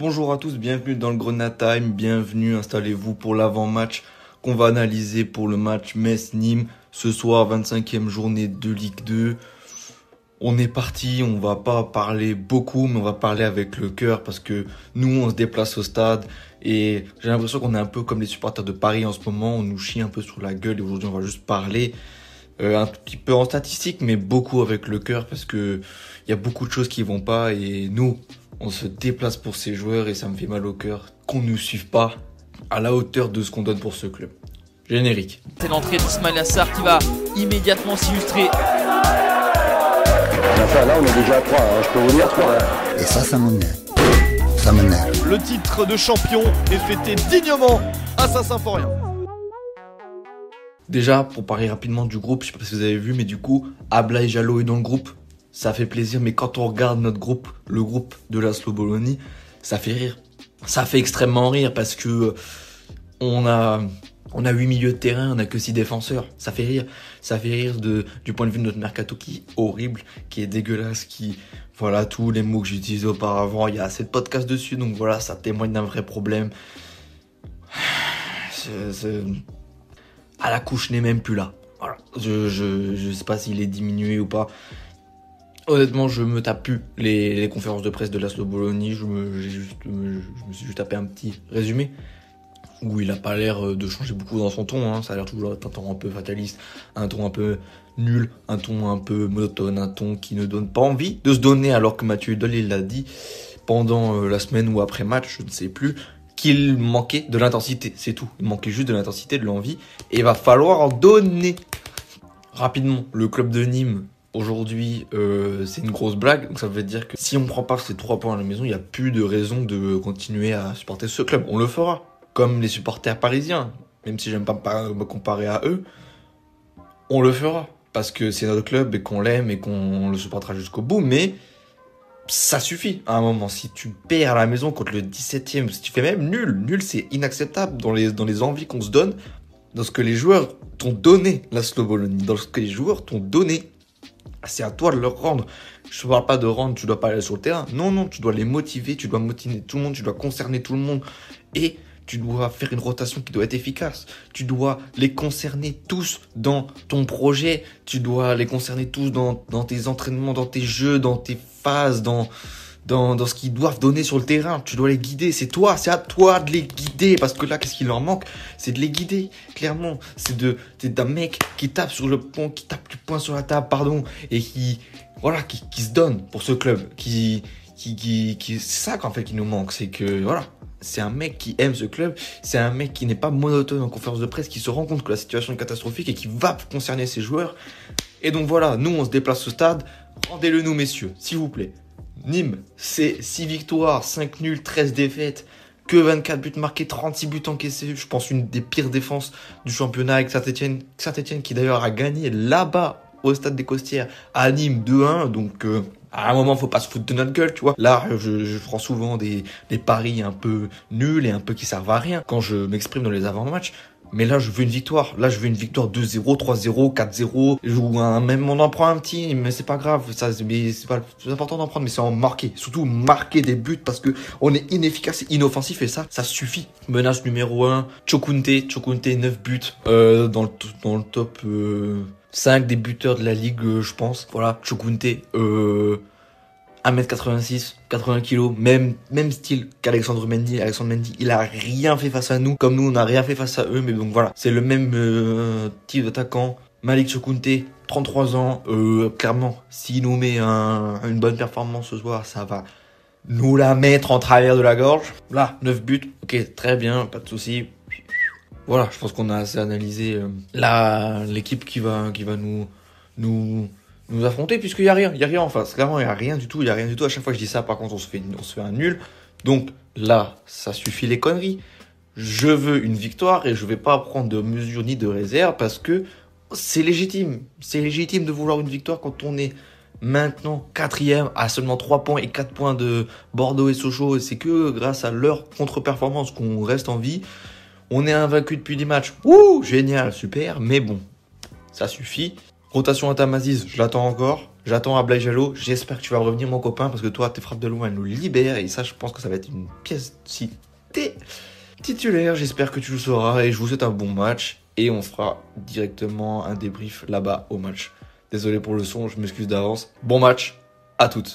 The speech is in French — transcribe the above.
Bonjour à tous, bienvenue dans le Grenade Time, bienvenue, installez-vous pour l'avant-match qu'on va analyser pour le match Metz-Nîmes ce soir, 25e journée de Ligue 2. On est parti, on va pas parler beaucoup, mais on va parler avec le cœur parce que nous, on se déplace au stade et j'ai l'impression qu'on est un peu comme les supporters de Paris en ce moment, on nous chie un peu sur la gueule et aujourd'hui on va juste parler euh, un petit peu en statistique, mais beaucoup avec le cœur parce que il y a beaucoup de choses qui vont pas et nous, on se déplace pour ces joueurs et ça me fait mal au cœur qu'on ne nous suive pas à la hauteur de ce qu'on donne pour ce club. Générique. C'est l'entrée d'Ismail Assar qui va immédiatement s'illustrer. Là, on est déjà à 3, hein, je peux vous dire 3. Et ça, ça m'énerve. Ça m'énerve. Le titre de champion est fêté dignement à Saint-Symphorien. Déjà, pour parler rapidement du groupe, je sais pas si vous avez vu, mais du coup, Abla et Jalo est dans le groupe. Ça fait plaisir, mais quand on regarde notre groupe, le groupe de Laszlo Bologna, ça fait rire. Ça fait extrêmement rire parce que euh, on a on a 8 milieux de terrain, on a que 6 défenseurs. Ça fait rire. Ça fait rire du point de vue de notre mercato qui est horrible, qui est dégueulasse, qui, voilà, tous les mots que j'utilisais auparavant. Il y a assez de podcasts dessus, donc voilà, ça témoigne d'un vrai problème. À la couche n'est même plus là. Voilà. Je, je, je sais pas s'il est diminué ou pas. Honnêtement, je me tape plus les, conférences de presse de Laszlo Bologna. Je me, suis juste tapé un petit résumé où il a pas l'air euh, de changer beaucoup dans son ton. Hein. Ça a l'air toujours un ton un peu fataliste, un ton un peu nul, un ton un peu monotone, un ton qui ne donne pas envie de se donner. Alors que Mathieu Hudol, il l'a dit pendant euh, la semaine ou après match, je ne sais plus, qu'il manquait de l'intensité. C'est tout. Il manquait juste de l'intensité, de l'envie. Et il va falloir donner rapidement. Le club de Nîmes. Aujourd'hui, euh, c'est une grosse blague, donc ça veut dire que si on prend pas ces trois points à la maison, il n'y a plus de raison de continuer à supporter ce club. On le fera comme les supporters parisiens, même si j'aime pas me comparer à eux, on le fera. Parce que c'est notre club et qu'on l'aime et qu'on le supportera jusqu'au bout, mais ça suffit à un moment. Si tu perds à la maison contre le 17ème, si tu fais même nul, nul c'est inacceptable dans les, dans les envies qu'on se donne, dans ce que les joueurs t'ont donné, la Bologna, dans ce que les joueurs t'ont donné. C'est à toi de leur rendre. Je ne parle pas de rendre, tu dois pas aller sur le terrain. Non, non, tu dois les motiver, tu dois motiver tout le monde, tu dois concerner tout le monde. Et tu dois faire une rotation qui doit être efficace. Tu dois les concerner tous dans ton projet. Tu dois les concerner tous dans, dans tes entraînements, dans tes jeux, dans tes phases, dans, dans, dans ce qu'ils doivent donner sur le terrain. Tu dois les guider. C'est toi, c'est à toi de les guider. Parce que là, qu'est-ce qui leur manque? C'est de les guider, clairement. C'est de, d'un mec qui tape sur le pont, qui tape du poing sur la table, pardon, et qui, voilà, qui, qui se donne pour ce club. Qui, qui, qui, qui c'est ça qu'en fait qui nous manque. C'est que, voilà. C'est un mec qui aime ce club, c'est un mec qui n'est pas monotone en conférence de presse, qui se rend compte que la situation est catastrophique et qui va concerner ses joueurs. Et donc voilà, nous on se déplace au stade, rendez-le nous messieurs, s'il vous plaît. Nîmes, c'est 6 victoires, 5 nuls, 13 défaites, que 24 buts marqués, 36 buts encaissés. Je pense une des pires défenses du championnat avec Saint-Etienne. Saint-Etienne qui d'ailleurs a gagné là-bas au stade des Costières à Nîmes 2-1. Donc euh, à un moment, faut pas se foutre de notre gueule, tu vois. Là, je, je prends souvent des, des paris un peu nuls et un peu qui servent à rien quand je m'exprime dans les avant-matchs. Mais là, je veux une victoire. Là, je veux une victoire 2-0, 3-0, 4-0. Ou un, même on en prend un petit, mais c'est pas grave. Ça, c'est- mais c'est pas le plus important d'en prendre, mais c'est en marquer. Surtout marquer des buts parce que on est inefficace et inoffensif et ça, ça suffit. Menace numéro 1, Chokunte. Chokunte, 9 buts euh, dans, le, dans le top euh, 5 des buteurs de la ligue, euh, je pense. Voilà, Chokunte. Euh, 1m86, 80 kg, même, style qu'Alexandre Mendy. Alexandre Mendy, il a rien fait face à nous, comme nous on n'a rien fait face à eux, mais donc voilà, c'est le même euh, type d'attaquant. Malik Chokunte, 33 ans, euh, clairement, s'il nous met un- une bonne performance ce soir, ça va nous la mettre en travers de la gorge. Là, 9 buts, ok, très bien, pas de souci. Voilà, je pense qu'on a assez analysé euh, l'équipe qui va qui va nous nous nous affronter puisqu'il y a rien, il y a rien en face. Clairement, il y a rien du tout, il y a rien du tout. À chaque fois que je dis ça, par contre, on se fait on se fait un nul. Donc là, ça suffit les conneries. Je veux une victoire et je vais pas prendre de mesures ni de réserve parce que c'est légitime. C'est légitime de vouloir une victoire quand on est maintenant quatrième à seulement 3 points et 4 points de Bordeaux et Sochaux. Et c'est que grâce à leur contre-performance qu'on reste en vie. On est invaincu depuis 10 matchs. Ouh, génial, super. Mais bon, ça suffit. Rotation à Tamaziz, je l'attends encore. J'attends Ablaï Jallo. J'espère que tu vas revenir, mon copain, parce que toi, tes frappes de loin, elles nous libèrent. Et ça, je pense que ça va être une pièce si titulaire. J'espère que tu le sauras. Et je vous souhaite un bon match. Et on fera directement un débrief là-bas au match. Désolé pour le son, je m'excuse d'avance. Bon match à toutes.